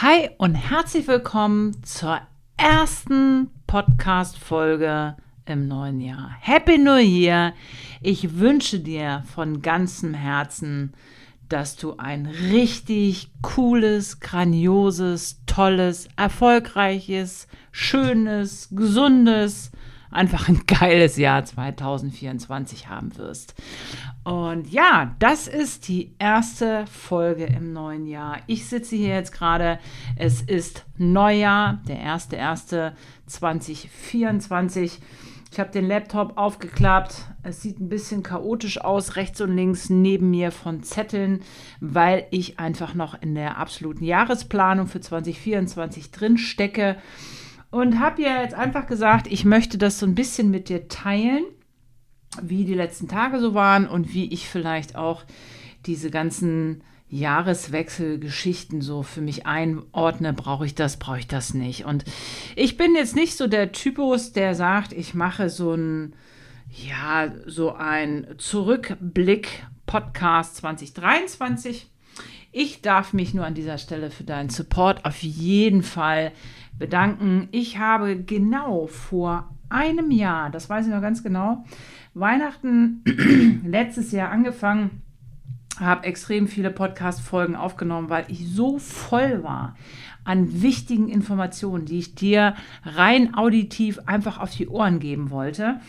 Hi und herzlich willkommen zur ersten Podcast-Folge im neuen Jahr. Happy New Year! Ich wünsche dir von ganzem Herzen, dass du ein richtig cooles, grandioses, tolles, erfolgreiches, schönes, gesundes, einfach ein geiles Jahr 2024 haben wirst. Und ja, das ist die erste Folge im neuen Jahr. Ich sitze hier jetzt gerade, es ist Neujahr, der 1.1.2024. Ich habe den Laptop aufgeklappt. Es sieht ein bisschen chaotisch aus, rechts und links neben mir von Zetteln, weil ich einfach noch in der absoluten Jahresplanung für 2024 drin stecke und habe ihr jetzt einfach gesagt, ich möchte das so ein bisschen mit dir teilen, wie die letzten Tage so waren und wie ich vielleicht auch diese ganzen Jahreswechselgeschichten so für mich einordne, brauche ich das, brauche ich das nicht. Und ich bin jetzt nicht so der Typus, der sagt, ich mache so ein, ja, so ein Zurückblick Podcast 2023. Ich darf mich nur an dieser Stelle für deinen Support auf jeden Fall bedanken. Ich habe genau vor einem Jahr, das weiß ich noch ganz genau, Weihnachten letztes Jahr angefangen, habe extrem viele Podcast-Folgen aufgenommen, weil ich so voll war an wichtigen Informationen, die ich dir rein auditiv einfach auf die Ohren geben wollte.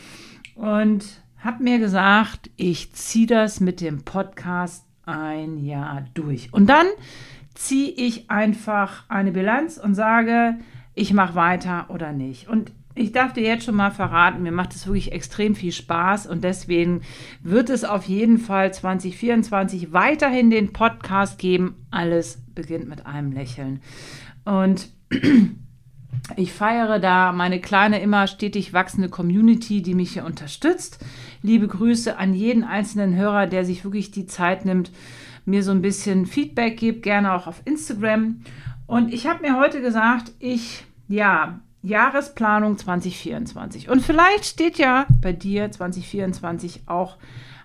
Und habe mir gesagt, ich ziehe das mit dem Podcast ein Jahr durch. Und dann ziehe ich einfach eine Bilanz und sage, ich mache weiter oder nicht. Und ich darf dir jetzt schon mal verraten, mir macht es wirklich extrem viel Spaß und deswegen wird es auf jeden Fall 2024 weiterhin den Podcast geben. Alles beginnt mit einem Lächeln. Und ich feiere da meine kleine, immer stetig wachsende Community, die mich hier unterstützt. Liebe Grüße an jeden einzelnen Hörer, der sich wirklich die Zeit nimmt, mir so ein bisschen Feedback gibt, gerne auch auf Instagram. Und ich habe mir heute gesagt, ich ja, Jahresplanung 2024. Und vielleicht steht ja bei dir 2024 auch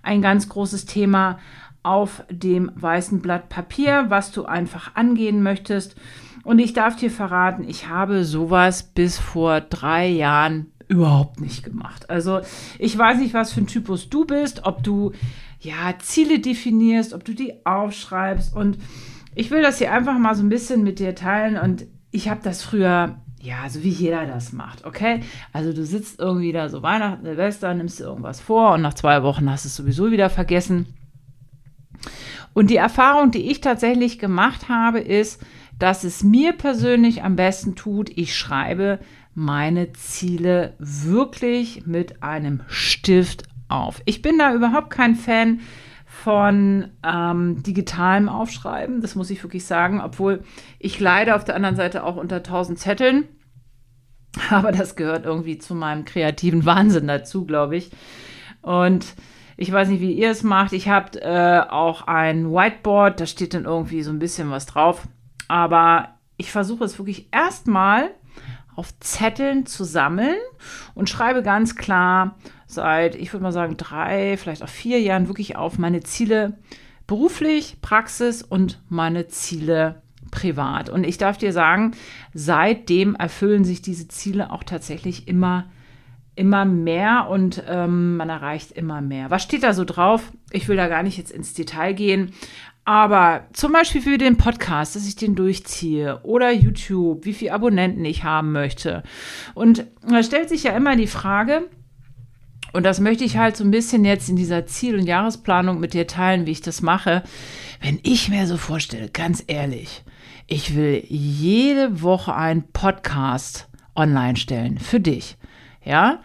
ein ganz großes Thema auf dem weißen Blatt Papier, was du einfach angehen möchtest. Und ich darf dir verraten, ich habe sowas bis vor drei Jahren überhaupt nicht gemacht. Also ich weiß nicht, was für ein Typus du bist, ob du ja Ziele definierst, ob du die aufschreibst. Und ich will das hier einfach mal so ein bisschen mit dir teilen. Und ich habe das früher ja, so wie jeder das macht, okay? Also du sitzt irgendwie da so Weihnachten, Silvester, nimmst dir irgendwas vor und nach zwei Wochen hast du es sowieso wieder vergessen. Und die Erfahrung, die ich tatsächlich gemacht habe, ist, dass es mir persönlich am besten tut, ich schreibe meine Ziele wirklich mit einem Stift auf. Ich bin da überhaupt kein Fan von ähm, digitalem Aufschreiben, das muss ich wirklich sagen, obwohl ich leide auf der anderen Seite auch unter tausend Zetteln. Aber das gehört irgendwie zu meinem kreativen Wahnsinn dazu, glaube ich. Und ich weiß nicht, wie ihr es macht. Ich habe äh, auch ein Whiteboard, da steht dann irgendwie so ein bisschen was drauf. Aber ich versuche es wirklich erstmal auf Zetteln zu sammeln und schreibe ganz klar seit, ich würde mal sagen, drei, vielleicht auch vier Jahren wirklich auf meine Ziele beruflich, Praxis und meine Ziele privat. Und ich darf dir sagen, seitdem erfüllen sich diese Ziele auch tatsächlich immer, immer mehr und ähm, man erreicht immer mehr. Was steht da so drauf? Ich will da gar nicht jetzt ins Detail gehen. Aber zum Beispiel für den Podcast, dass ich den durchziehe oder YouTube, wie viele Abonnenten ich haben möchte. Und da stellt sich ja immer die Frage, und das möchte ich halt so ein bisschen jetzt in dieser Ziel- und Jahresplanung mit dir teilen, wie ich das mache. Wenn ich mir so vorstelle, ganz ehrlich, ich will jede Woche einen Podcast online stellen für dich. Ja?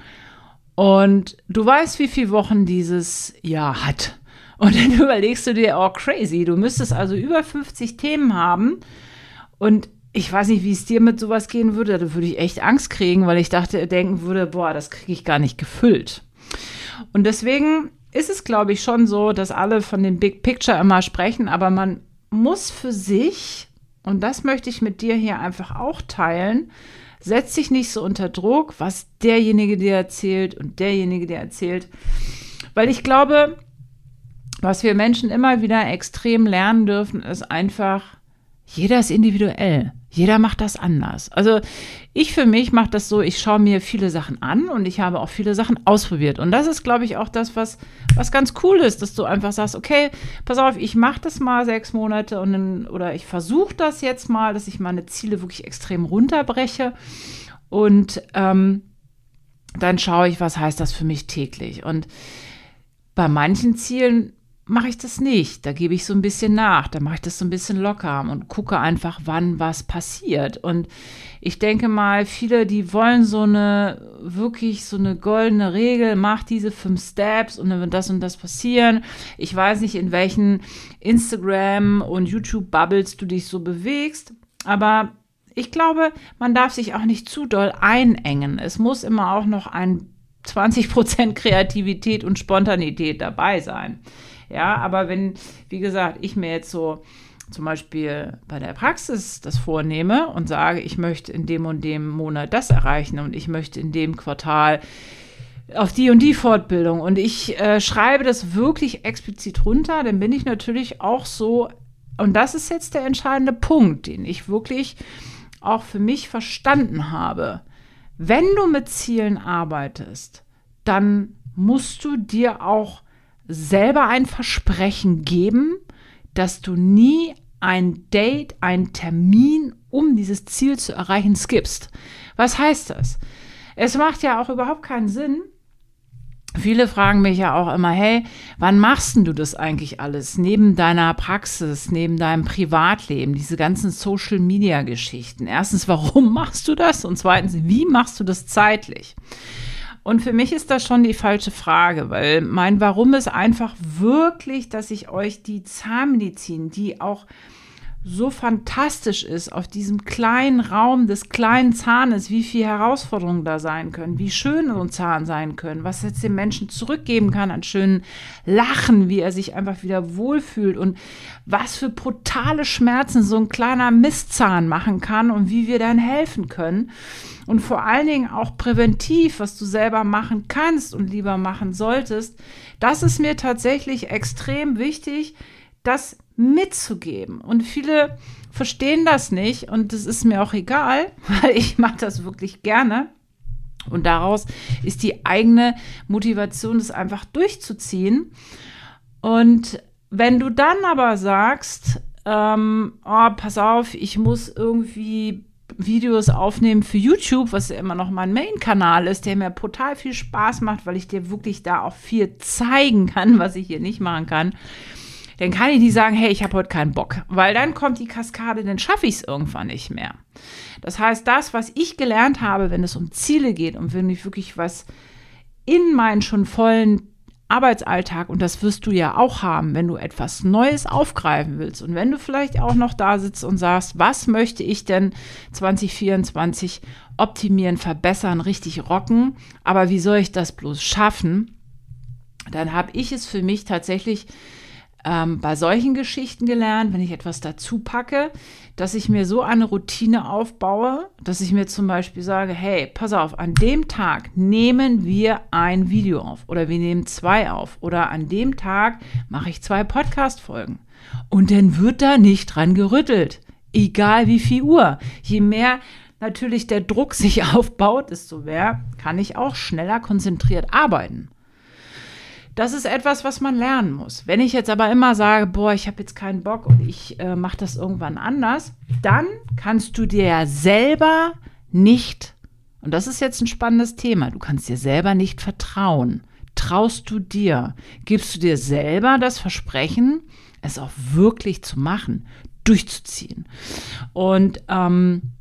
Und du weißt, wie viele Wochen dieses Jahr hat. Und dann überlegst du dir, oh crazy, du müsstest also über 50 Themen haben. Und ich weiß nicht, wie es dir mit sowas gehen würde. Da würde ich echt Angst kriegen, weil ich dachte, denken würde, boah, das kriege ich gar nicht gefüllt. Und deswegen ist es, glaube ich, schon so, dass alle von dem Big Picture immer sprechen, aber man muss für sich und das möchte ich mit dir hier einfach auch teilen. Setz dich nicht so unter Druck, was derjenige dir erzählt und derjenige dir erzählt. Weil ich glaube, was wir Menschen immer wieder extrem lernen dürfen, ist einfach, jeder ist individuell. Jeder macht das anders. Also ich für mich mache das so, ich schaue mir viele Sachen an und ich habe auch viele Sachen ausprobiert. Und das ist, glaube ich, auch das, was, was ganz cool ist, dass du einfach sagst, okay, pass auf, ich mache das mal sechs Monate und dann, oder ich versuche das jetzt mal, dass ich meine Ziele wirklich extrem runterbreche. Und ähm, dann schaue ich, was heißt das für mich täglich. Und bei manchen Zielen mache ich das nicht. Da gebe ich so ein bisschen nach, da mache ich das so ein bisschen locker und gucke einfach, wann was passiert. Und ich denke mal, viele, die wollen so eine, wirklich so eine goldene Regel, mach diese fünf Steps und dann wird das und das passieren. Ich weiß nicht, in welchen Instagram und YouTube-Bubbles du dich so bewegst, aber ich glaube, man darf sich auch nicht zu doll einengen. Es muss immer auch noch ein 20% Kreativität und Spontanität dabei sein. Ja, aber wenn, wie gesagt, ich mir jetzt so zum Beispiel bei der Praxis das vornehme und sage, ich möchte in dem und dem Monat das erreichen und ich möchte in dem Quartal auf die und die Fortbildung und ich äh, schreibe das wirklich explizit runter, dann bin ich natürlich auch so, und das ist jetzt der entscheidende Punkt, den ich wirklich auch für mich verstanden habe. Wenn du mit Zielen arbeitest, dann musst du dir auch selber ein Versprechen geben, dass du nie ein Date, einen Termin, um dieses Ziel zu erreichen, skippst. Was heißt das? Es macht ja auch überhaupt keinen Sinn. Viele fragen mich ja auch immer, hey, wann machst du das eigentlich alles? Neben deiner Praxis, neben deinem Privatleben, diese ganzen Social-Media-Geschichten. Erstens, warum machst du das? Und zweitens, wie machst du das zeitlich? Und für mich ist das schon die falsche Frage, weil mein Warum ist einfach wirklich, dass ich euch die Zahnmedizin, die auch so fantastisch ist auf diesem kleinen Raum des kleinen Zahnes, wie viele Herausforderungen da sein können, wie schön so ein Zahn sein können, was jetzt dem Menschen zurückgeben kann an schönen Lachen, wie er sich einfach wieder wohlfühlt und was für brutale Schmerzen so ein kleiner Mistzahn machen kann und wie wir dann helfen können. Und vor allen Dingen auch präventiv, was du selber machen kannst und lieber machen solltest. Das ist mir tatsächlich extrem wichtig, das mitzugeben. Und viele verstehen das nicht und das ist mir auch egal, weil ich mache das wirklich gerne. Und daraus ist die eigene Motivation, das einfach durchzuziehen. Und wenn du dann aber sagst, ähm, oh, pass auf, ich muss irgendwie Videos aufnehmen für YouTube, was ja immer noch mein Main-Kanal ist, der mir total viel Spaß macht, weil ich dir wirklich da auch viel zeigen kann, was ich hier nicht machen kann dann kann ich nicht sagen, hey, ich habe heute keinen Bock, weil dann kommt die Kaskade, dann schaffe ich es irgendwann nicht mehr. Das heißt, das, was ich gelernt habe, wenn es um Ziele geht und wenn ich wirklich was in meinen schon vollen Arbeitsalltag, und das wirst du ja auch haben, wenn du etwas Neues aufgreifen willst und wenn du vielleicht auch noch da sitzt und sagst, was möchte ich denn 2024 optimieren, verbessern, richtig rocken, aber wie soll ich das bloß schaffen? Dann habe ich es für mich tatsächlich ähm, bei solchen Geschichten gelernt, wenn ich etwas dazu packe, dass ich mir so eine Routine aufbaue, dass ich mir zum Beispiel sage, hey, pass auf, an dem Tag nehmen wir ein Video auf oder wir nehmen zwei auf oder an dem Tag mache ich zwei Podcast-Folgen. Und dann wird da nicht dran gerüttelt, egal wie viel Uhr. Je mehr natürlich der Druck sich aufbaut, desto mehr kann ich auch schneller konzentriert arbeiten. Das ist etwas, was man lernen muss. Wenn ich jetzt aber immer sage, boah, ich habe jetzt keinen Bock und ich äh, mache das irgendwann anders, dann kannst du dir ja selber nicht, und das ist jetzt ein spannendes Thema, du kannst dir selber nicht vertrauen. Traust du dir? Gibst du dir selber das Versprechen, es auch wirklich zu machen, durchzuziehen? Und ähm,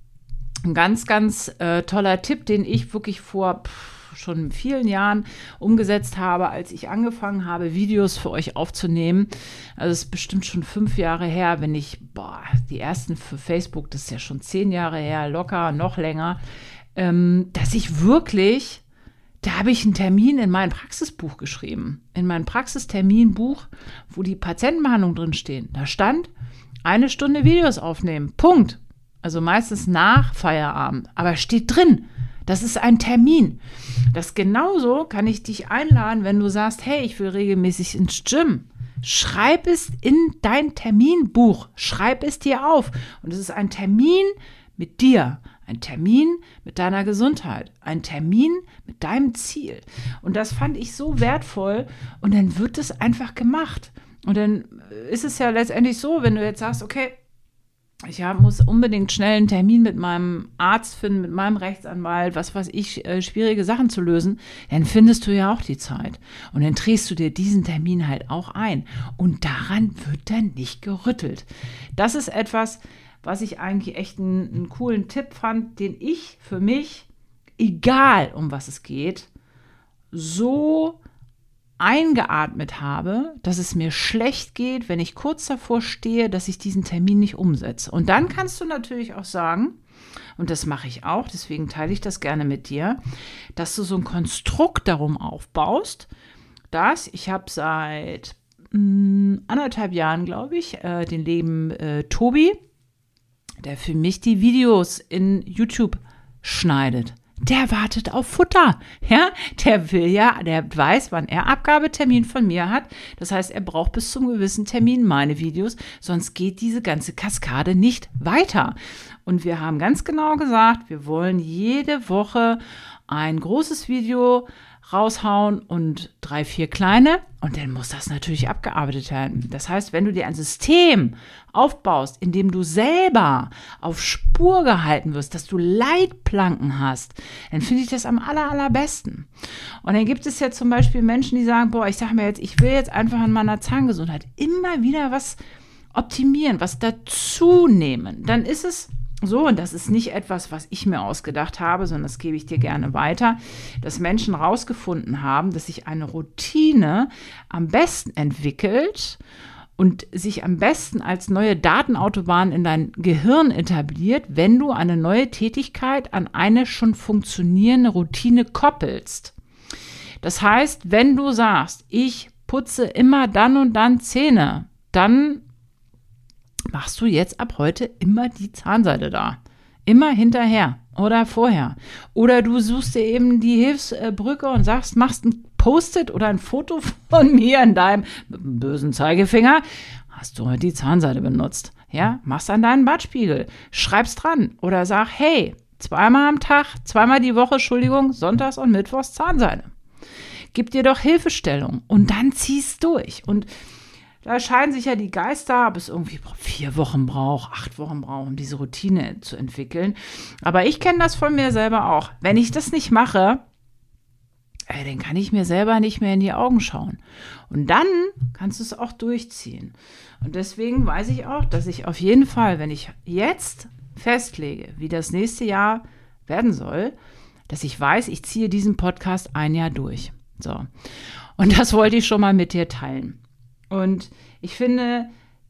ein ganz, ganz äh, toller Tipp, den ich wirklich vor pff, schon in vielen Jahren umgesetzt habe, als ich angefangen habe, Videos für euch aufzunehmen. Also es ist bestimmt schon fünf Jahre her, wenn ich, boah, die ersten für Facebook, das ist ja schon zehn Jahre her, locker, noch länger, ähm, dass ich wirklich da habe ich einen Termin in mein Praxisbuch geschrieben. In mein Praxisterminbuch, wo die Patientenbehandlung drin stehen. Da stand eine Stunde Videos aufnehmen. Punkt. Also meistens nach Feierabend. Aber steht drin. Das ist ein Termin. Das genauso kann ich dich einladen, wenn du sagst, hey, ich will regelmäßig ins Gym. Schreib es in dein Terminbuch. Schreib es dir auf. Und es ist ein Termin mit dir, ein Termin mit deiner Gesundheit, ein Termin mit deinem Ziel. Und das fand ich so wertvoll. Und dann wird es einfach gemacht. Und dann ist es ja letztendlich so, wenn du jetzt sagst, okay, ich hab, muss unbedingt schnell einen Termin mit meinem Arzt finden, mit meinem Rechtsanwalt, was weiß ich, äh, schwierige Sachen zu lösen, dann findest du ja auch die Zeit. Und dann drehst du dir diesen Termin halt auch ein. Und daran wird dann nicht gerüttelt. Das ist etwas, was ich eigentlich echt einen, einen coolen Tipp fand, den ich für mich, egal um was es geht, so eingeatmet habe, dass es mir schlecht geht, wenn ich kurz davor stehe, dass ich diesen Termin nicht umsetze. Und dann kannst du natürlich auch sagen, und das mache ich auch, deswegen teile ich das gerne mit dir, dass du so ein Konstrukt darum aufbaust, dass ich habe seit mh, mm, anderthalb Jahren, glaube ich, äh, den Leben äh, Tobi, der für mich die Videos in YouTube schneidet der wartet auf Futter. Ja, der will ja, der weiß, wann er Abgabetermin von mir hat. Das heißt, er braucht bis zum gewissen Termin meine Videos, sonst geht diese ganze Kaskade nicht weiter. Und wir haben ganz genau gesagt, wir wollen jede Woche ein großes Video raushauen und drei, vier kleine. Und dann muss das natürlich abgearbeitet werden. Das heißt, wenn du dir ein System aufbaust, in dem du selber auf Spur gehalten wirst, dass du Leitplanken hast, dann finde ich das am aller, allerbesten. Und dann gibt es ja zum Beispiel Menschen, die sagen, boah, ich sage mir jetzt, ich will jetzt einfach an meiner Zahngesundheit immer wieder was optimieren, was dazu nehmen. Dann ist es so, und das ist nicht etwas, was ich mir ausgedacht habe, sondern das gebe ich dir gerne weiter, dass Menschen herausgefunden haben, dass sich eine Routine am besten entwickelt und sich am besten als neue Datenautobahn in dein Gehirn etabliert, wenn du eine neue Tätigkeit an eine schon funktionierende Routine koppelst. Das heißt, wenn du sagst, ich putze immer dann und dann Zähne, dann machst du jetzt ab heute immer die Zahnseide da. Immer hinterher oder vorher. Oder du suchst dir eben die Hilfsbrücke und sagst, machst ein Post-it oder ein Foto von mir in deinem bösen Zeigefinger. Hast du heute die Zahnseide benutzt? Ja, machst an deinen Badspiegel, schreibst dran oder sag, hey, zweimal am Tag, zweimal die Woche, Entschuldigung, sonntags und mittwochs Zahnseide. Gib dir doch Hilfestellung und dann ziehst durch. Und da scheiden sich ja die Geister, ob es irgendwie vier Wochen braucht, acht Wochen braucht, um diese Routine zu entwickeln. Aber ich kenne das von mir selber auch. Wenn ich das nicht mache, ey, dann kann ich mir selber nicht mehr in die Augen schauen. Und dann kannst du es auch durchziehen. Und deswegen weiß ich auch, dass ich auf jeden Fall, wenn ich jetzt festlege, wie das nächste Jahr werden soll, dass ich weiß, ich ziehe diesen Podcast ein Jahr durch. So. Und das wollte ich schon mal mit dir teilen. Und ich finde,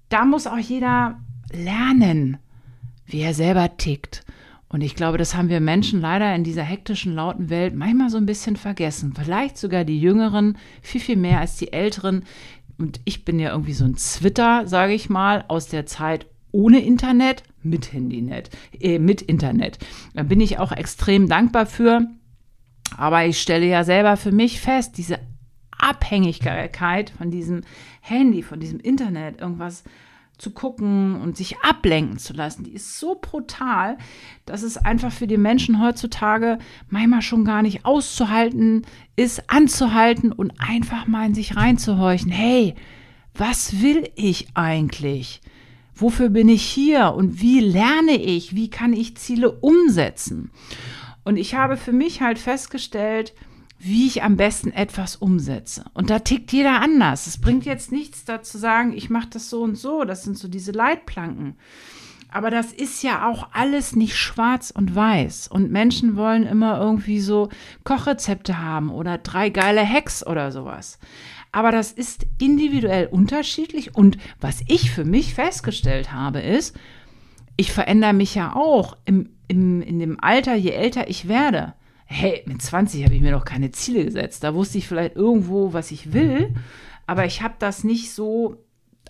da muss auch jeder lernen, wie er selber tickt. Und ich glaube, das haben wir Menschen leider in dieser hektischen, lauten Welt manchmal so ein bisschen vergessen. Vielleicht sogar die Jüngeren, viel, viel mehr als die Älteren. Und ich bin ja irgendwie so ein Zwitter, sage ich mal, aus der Zeit ohne Internet, mit Handynet, äh, mit Internet. Da bin ich auch extrem dankbar für. Aber ich stelle ja selber für mich fest, diese Abhängigkeit von diesem Handy, von diesem Internet, irgendwas zu gucken und sich ablenken zu lassen, die ist so brutal, dass es einfach für die Menschen heutzutage manchmal schon gar nicht auszuhalten ist, anzuhalten und einfach mal in sich reinzuhorchen. Hey, was will ich eigentlich? Wofür bin ich hier und wie lerne ich? Wie kann ich Ziele umsetzen? Und ich habe für mich halt festgestellt, wie ich am besten etwas umsetze. Und da tickt jeder anders. Es bringt jetzt nichts dazu zu sagen, ich mache das so und so. Das sind so diese Leitplanken. Aber das ist ja auch alles nicht schwarz und weiß. Und Menschen wollen immer irgendwie so Kochrezepte haben oder drei geile Hacks oder sowas. Aber das ist individuell unterschiedlich. Und was ich für mich festgestellt habe, ist, ich verändere mich ja auch im, im, in dem Alter, je älter ich werde hey, mit 20 habe ich mir noch keine Ziele gesetzt. Da wusste ich vielleicht irgendwo, was ich will, aber ich habe das nicht so.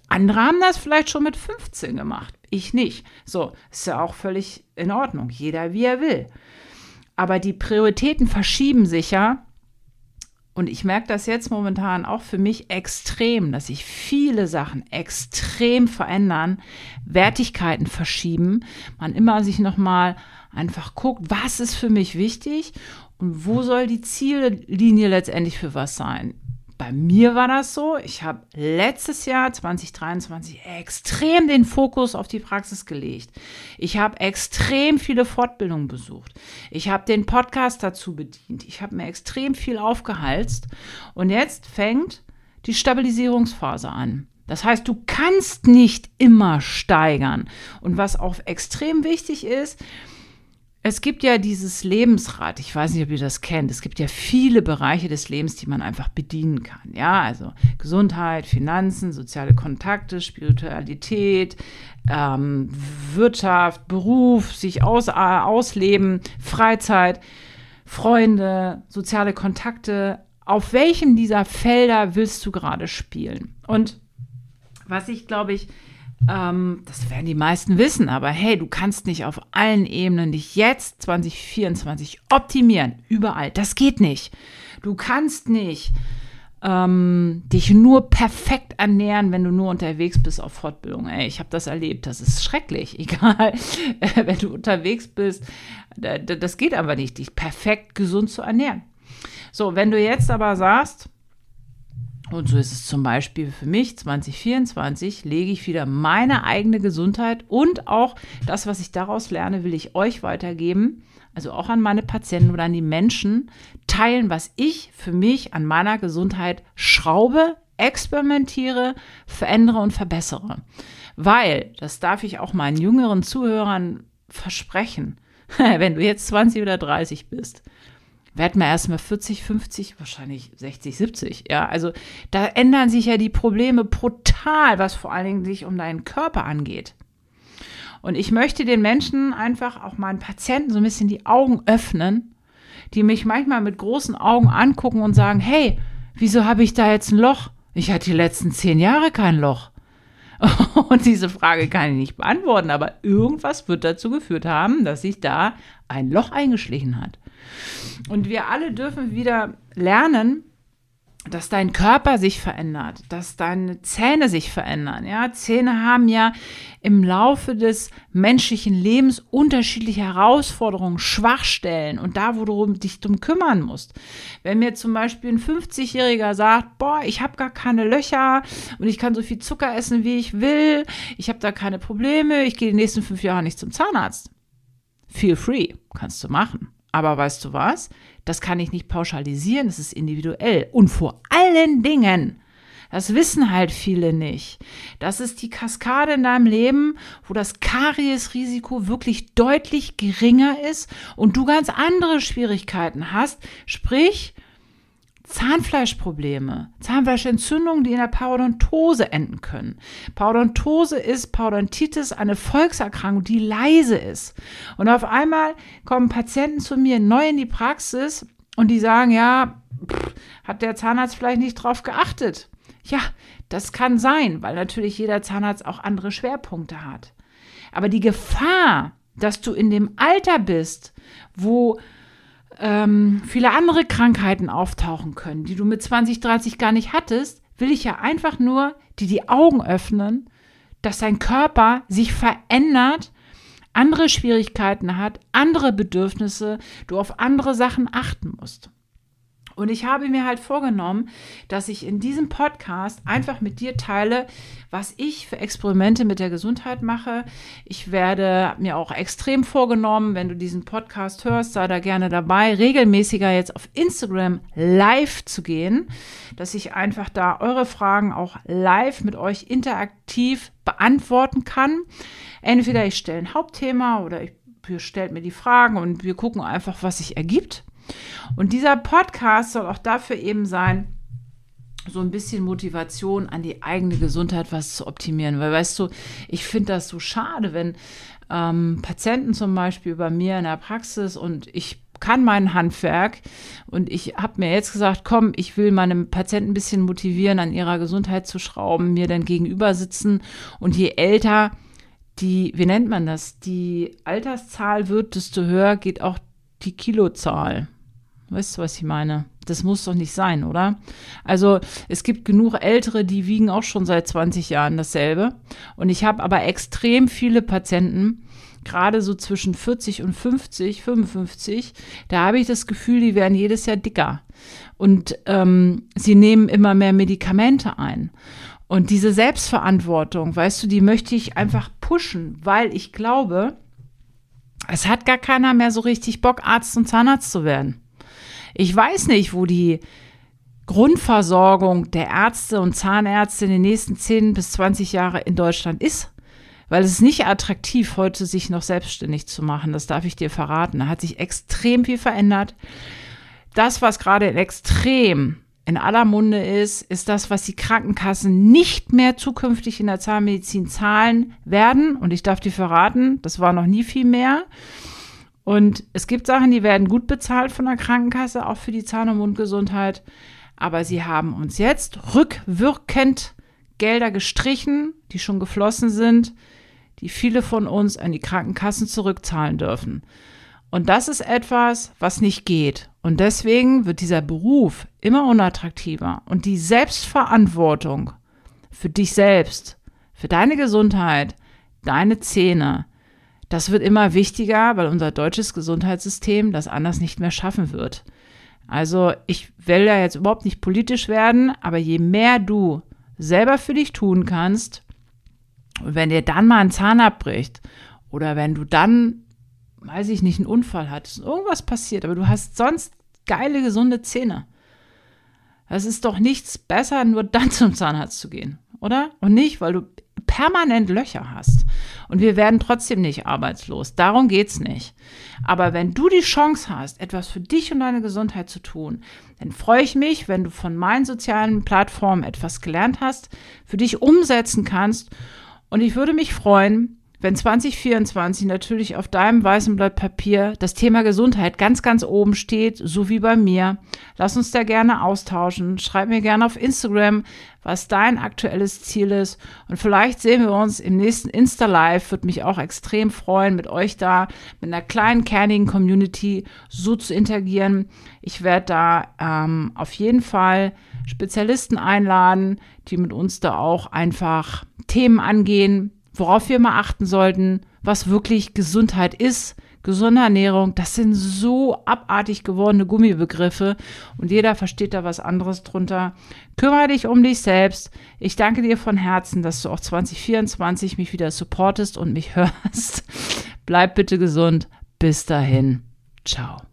Andere haben das vielleicht schon mit 15 gemacht. Ich nicht. So, ist ja auch völlig in Ordnung. Jeder wie er will. Aber die Prioritäten verschieben sich ja. Und ich merke das jetzt momentan auch für mich extrem, dass sich viele Sachen extrem verändern, Wertigkeiten verschieben, man immer sich nochmal einfach guckt, was ist für mich wichtig und wo soll die Ziellinie letztendlich für was sein. Bei mir war das so, ich habe letztes Jahr 2023 extrem den Fokus auf die Praxis gelegt. Ich habe extrem viele Fortbildungen besucht. Ich habe den Podcast dazu bedient. Ich habe mir extrem viel aufgehalst. Und jetzt fängt die Stabilisierungsphase an. Das heißt, du kannst nicht immer steigern. Und was auch extrem wichtig ist, es gibt ja dieses Lebensrad, ich weiß nicht, ob ihr das kennt. Es gibt ja viele Bereiche des Lebens, die man einfach bedienen kann. Ja, also Gesundheit, Finanzen, soziale Kontakte, Spiritualität, ähm, Wirtschaft, Beruf, sich aus, äh, ausleben, Freizeit, Freunde, soziale Kontakte. Auf welchem dieser Felder willst du gerade spielen? Und was ich, glaube ich, ähm, das werden die meisten wissen, aber hey, du kannst nicht auf allen Ebenen dich jetzt 2024 optimieren. Überall. Das geht nicht. Du kannst nicht ähm, dich nur perfekt ernähren, wenn du nur unterwegs bist auf Fortbildung. Ey, ich habe das erlebt. Das ist schrecklich. Egal, wenn du unterwegs bist. Das geht aber nicht, dich perfekt gesund zu ernähren. So, wenn du jetzt aber sagst, und so ist es zum Beispiel für mich 2024, lege ich wieder meine eigene Gesundheit und auch das, was ich daraus lerne, will ich euch weitergeben. Also auch an meine Patienten oder an die Menschen teilen, was ich für mich an meiner Gesundheit schraube, experimentiere, verändere und verbessere. Weil, das darf ich auch meinen jüngeren Zuhörern versprechen, wenn du jetzt 20 oder 30 bist, werden wir erstmal 40, 50, wahrscheinlich 60, 70. Ja, also da ändern sich ja die Probleme brutal, was vor allen Dingen sich um deinen Körper angeht. Und ich möchte den Menschen einfach, auch meinen Patienten, so ein bisschen die Augen öffnen, die mich manchmal mit großen Augen angucken und sagen, hey, wieso habe ich da jetzt ein Loch? Ich hatte die letzten zehn Jahre kein Loch. Und diese Frage kann ich nicht beantworten, aber irgendwas wird dazu geführt haben, dass sich da ein Loch eingeschlichen hat. Und wir alle dürfen wieder lernen, dass dein Körper sich verändert, dass deine Zähne sich verändern. Ja, Zähne haben ja im Laufe des menschlichen Lebens unterschiedliche Herausforderungen, Schwachstellen und da, wo du dich drum kümmern musst. Wenn mir zum Beispiel ein 50-Jähriger sagt, boah, ich habe gar keine Löcher und ich kann so viel Zucker essen, wie ich will, ich habe da keine Probleme, ich gehe die nächsten fünf Jahre nicht zum Zahnarzt. Feel free, kannst du machen. Aber weißt du was? Das kann ich nicht pauschalisieren, das ist individuell. Und vor allen Dingen, das wissen halt viele nicht. Das ist die Kaskade in deinem Leben, wo das Kariesrisiko wirklich deutlich geringer ist und du ganz andere Schwierigkeiten hast. Sprich, Zahnfleischprobleme, Zahnfleischentzündungen, die in der Parodontose enden können. Parodontose ist Parodontitis, eine Volkserkrankung, die leise ist. Und auf einmal kommen Patienten zu mir neu in die Praxis und die sagen, ja, pff, hat der Zahnarzt vielleicht nicht drauf geachtet? Ja, das kann sein, weil natürlich jeder Zahnarzt auch andere Schwerpunkte hat. Aber die Gefahr, dass du in dem Alter bist, wo ähm, viele andere Krankheiten auftauchen können, die du mit 20, 30 gar nicht hattest, will ich ja einfach nur dir die Augen öffnen, dass dein Körper sich verändert, andere Schwierigkeiten hat, andere Bedürfnisse, du auf andere Sachen achten musst. Und ich habe mir halt vorgenommen, dass ich in diesem Podcast einfach mit dir teile, was ich für Experimente mit der Gesundheit mache. Ich werde mir auch extrem vorgenommen, wenn du diesen Podcast hörst, sei da gerne dabei, regelmäßiger jetzt auf Instagram live zu gehen, dass ich einfach da eure Fragen auch live mit euch interaktiv beantworten kann. Entweder ich stelle ein Hauptthema oder ihr stellt mir die Fragen und wir gucken einfach, was sich ergibt. Und dieser Podcast soll auch dafür eben sein, so ein bisschen Motivation an die eigene Gesundheit was zu optimieren. Weil weißt du, ich finde das so schade, wenn ähm, Patienten zum Beispiel bei mir in der Praxis und ich kann mein Handwerk und ich habe mir jetzt gesagt, komm, ich will meine Patienten ein bisschen motivieren, an ihrer Gesundheit zu schrauben, mir dann gegenüber sitzen und je älter die, wie nennt man das, die Alterszahl wird, desto höher geht auch die Kilozahl. Weißt du, was ich meine? Das muss doch nicht sein, oder? Also es gibt genug Ältere, die wiegen auch schon seit 20 Jahren dasselbe. Und ich habe aber extrem viele Patienten, gerade so zwischen 40 und 50, 55, da habe ich das Gefühl, die werden jedes Jahr dicker. Und ähm, sie nehmen immer mehr Medikamente ein. Und diese Selbstverantwortung, weißt du, die möchte ich einfach pushen, weil ich glaube, es hat gar keiner mehr so richtig Bock, Arzt und Zahnarzt zu werden. Ich weiß nicht, wo die Grundversorgung der Ärzte und Zahnärzte in den nächsten 10 bis 20 Jahre in Deutschland ist. Weil es ist nicht attraktiv, heute sich noch selbstständig zu machen. Das darf ich dir verraten. Da hat sich extrem viel verändert. Das, was gerade in extrem in aller Munde ist, ist das, was die Krankenkassen nicht mehr zukünftig in der Zahnmedizin zahlen werden. Und ich darf dir verraten, das war noch nie viel mehr. Und es gibt Sachen, die werden gut bezahlt von der Krankenkasse, auch für die Zahn- und Mundgesundheit. Aber sie haben uns jetzt rückwirkend Gelder gestrichen, die schon geflossen sind, die viele von uns an die Krankenkassen zurückzahlen dürfen. Und das ist etwas, was nicht geht. Und deswegen wird dieser Beruf immer unattraktiver. Und die Selbstverantwortung für dich selbst, für deine Gesundheit, deine Zähne, das wird immer wichtiger, weil unser deutsches Gesundheitssystem das anders nicht mehr schaffen wird. Also ich will ja jetzt überhaupt nicht politisch werden, aber je mehr du selber für dich tun kannst, und wenn dir dann mal ein Zahn abbricht oder wenn du dann weiß ich nicht, einen Unfall hattest, irgendwas passiert, aber du hast sonst geile, gesunde Zähne. Es ist doch nichts besser, nur dann zum Zahnarzt zu gehen, oder? Und nicht, weil du permanent Löcher hast. Und wir werden trotzdem nicht arbeitslos. Darum geht's nicht. Aber wenn du die Chance hast, etwas für dich und deine Gesundheit zu tun, dann freue ich mich, wenn du von meinen sozialen Plattformen etwas gelernt hast, für dich umsetzen kannst. Und ich würde mich freuen, wenn 2024 natürlich auf deinem weißen Blatt Papier das Thema Gesundheit ganz, ganz oben steht, so wie bei mir, lass uns da gerne austauschen. Schreib mir gerne auf Instagram, was dein aktuelles Ziel ist. Und vielleicht sehen wir uns im nächsten Insta-Live. Würde mich auch extrem freuen, mit euch da, mit einer kleinen, kernigen Community so zu interagieren. Ich werde da ähm, auf jeden Fall Spezialisten einladen, die mit uns da auch einfach Themen angehen, worauf wir mal achten sollten, was wirklich Gesundheit ist. Gesunde Ernährung, das sind so abartig gewordene Gummibegriffe und jeder versteht da was anderes drunter. Kümmere dich um dich selbst. Ich danke dir von Herzen, dass du auch 2024 mich wieder supportest und mich hörst. Bleib bitte gesund. Bis dahin. Ciao.